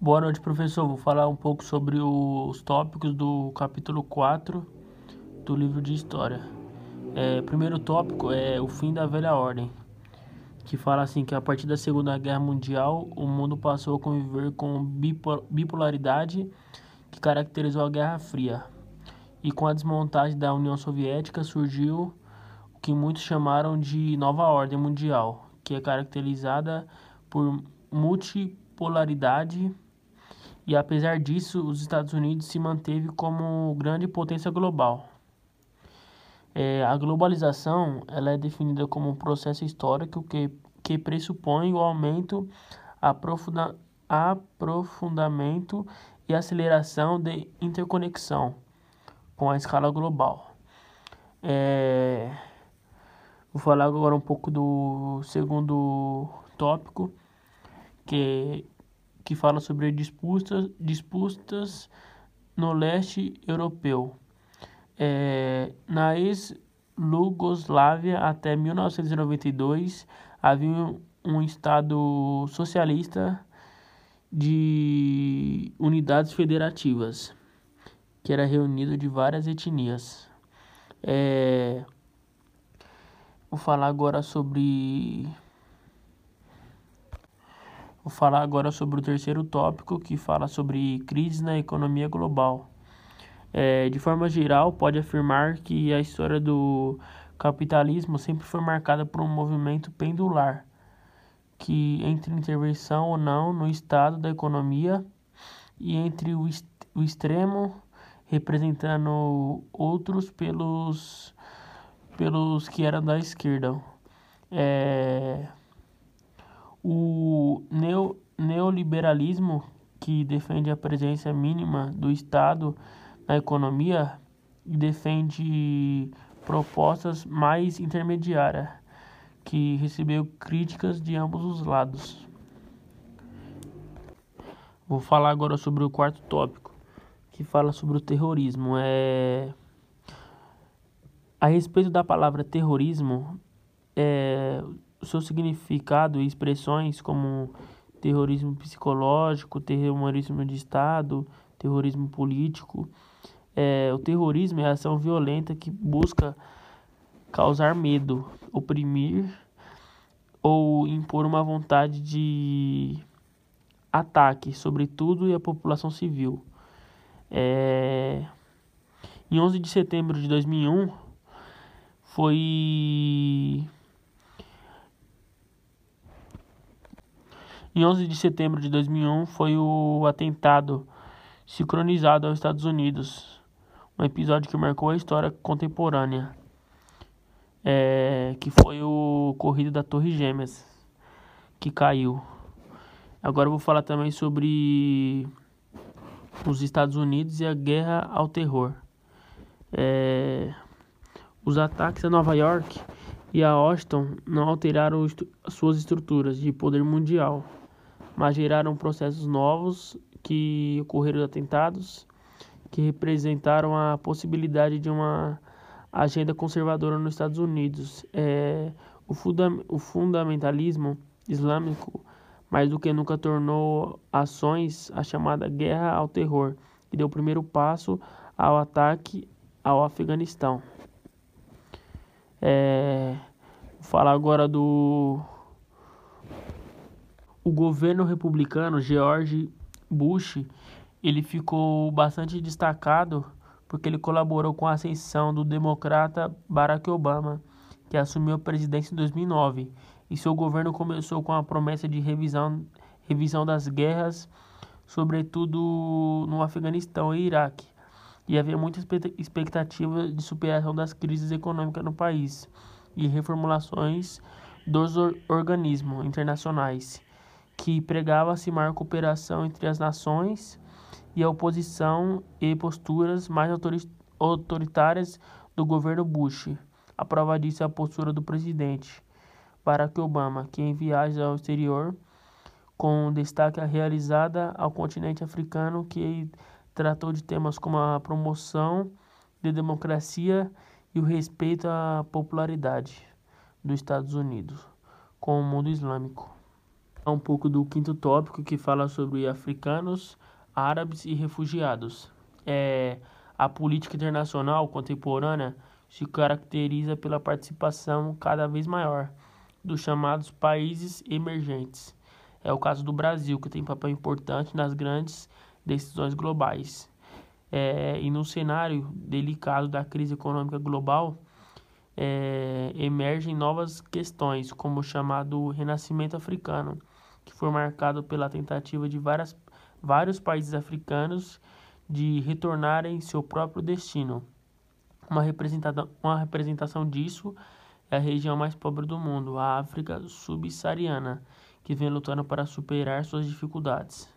Boa noite, professor. Vou falar um pouco sobre os tópicos do capítulo 4 do livro de História. É, primeiro tópico é o fim da velha ordem, que fala assim que a partir da Segunda Guerra Mundial o mundo passou a conviver com bipolaridade que caracterizou a Guerra Fria. E com a desmontagem da União Soviética surgiu o que muitos chamaram de nova ordem mundial, que é caracterizada por multipolaridade e apesar disso, os Estados Unidos se manteve como grande potência global. É, a globalização ela é definida como um processo histórico que, que pressupõe o aumento, aprofunda, aprofundamento e aceleração de interconexão com a escala global. É, vou falar agora um pouco do segundo tópico, que que fala sobre disputas, disputas no leste europeu. É, na ex-Lugoslávia, até 1992, havia um Estado socialista de unidades federativas, que era reunido de várias etnias. É, vou falar agora sobre Vou falar agora sobre o terceiro tópico, que fala sobre crise na economia global. É, de forma geral, pode afirmar que a história do capitalismo sempre foi marcada por um movimento pendular, que entre intervenção ou não no estado da economia e entre o, o extremo representando outros pelos pelos que eram da esquerda. É, o neo, neoliberalismo, que defende a presença mínima do Estado na economia defende propostas mais intermediárias, que recebeu críticas de ambos os lados. Vou falar agora sobre o quarto tópico, que fala sobre o terrorismo. É... A respeito da palavra terrorismo, é seu significado e expressões como terrorismo psicológico, terrorismo de Estado, terrorismo político. É, o terrorismo é a ação violenta que busca causar medo, oprimir ou impor uma vontade de ataque sobre tudo e a população civil. É... Em 11 de setembro de 2001 foi Em 11 de setembro de 2001 foi o atentado sincronizado aos Estados Unidos, um episódio que marcou a história contemporânea, é, que foi o corrido da Torre Gêmeas, que caiu. Agora eu vou falar também sobre os Estados Unidos e a guerra ao terror. É, os ataques a Nova York e a Washington não alteraram suas estruturas de poder mundial mas geraram processos novos que ocorreram atentados que representaram a possibilidade de uma agenda conservadora nos Estados Unidos. É, o, funda o fundamentalismo islâmico mais do que nunca tornou ações a chamada guerra ao terror, que deu o primeiro passo ao ataque ao Afeganistão. É, vou falar agora do o governo republicano George Bush ele ficou bastante destacado porque ele colaborou com a ascensão do democrata Barack Obama, que assumiu a presidência em 2009. E seu governo começou com a promessa de revisão, revisão das guerras, sobretudo no Afeganistão e Iraque. E havia muita expectativa de superação das crises econômicas no país e reformulações dos organismos internacionais que pregava acirmar cooperação entre as nações e a oposição e posturas mais autoritárias do governo Bush. A prova disso é a postura do presidente Barack Obama, que em viagens ao exterior, com destaque realizada ao continente africano, que tratou de temas como a promoção da democracia e o respeito à popularidade dos Estados Unidos com o mundo islâmico. Um pouco do quinto tópico que fala sobre africanos, árabes e refugiados. É, a política internacional contemporânea se caracteriza pela participação cada vez maior dos chamados países emergentes. É o caso do Brasil, que tem papel importante nas grandes decisões globais. É, e no cenário delicado da crise econômica global, é, emergem novas questões, como o chamado renascimento africano, que foi marcado pela tentativa de várias, vários países africanos de retornarem seu próprio destino. Uma uma representação disso é a região mais pobre do mundo, a África subsaariana, que vem lutando para superar suas dificuldades.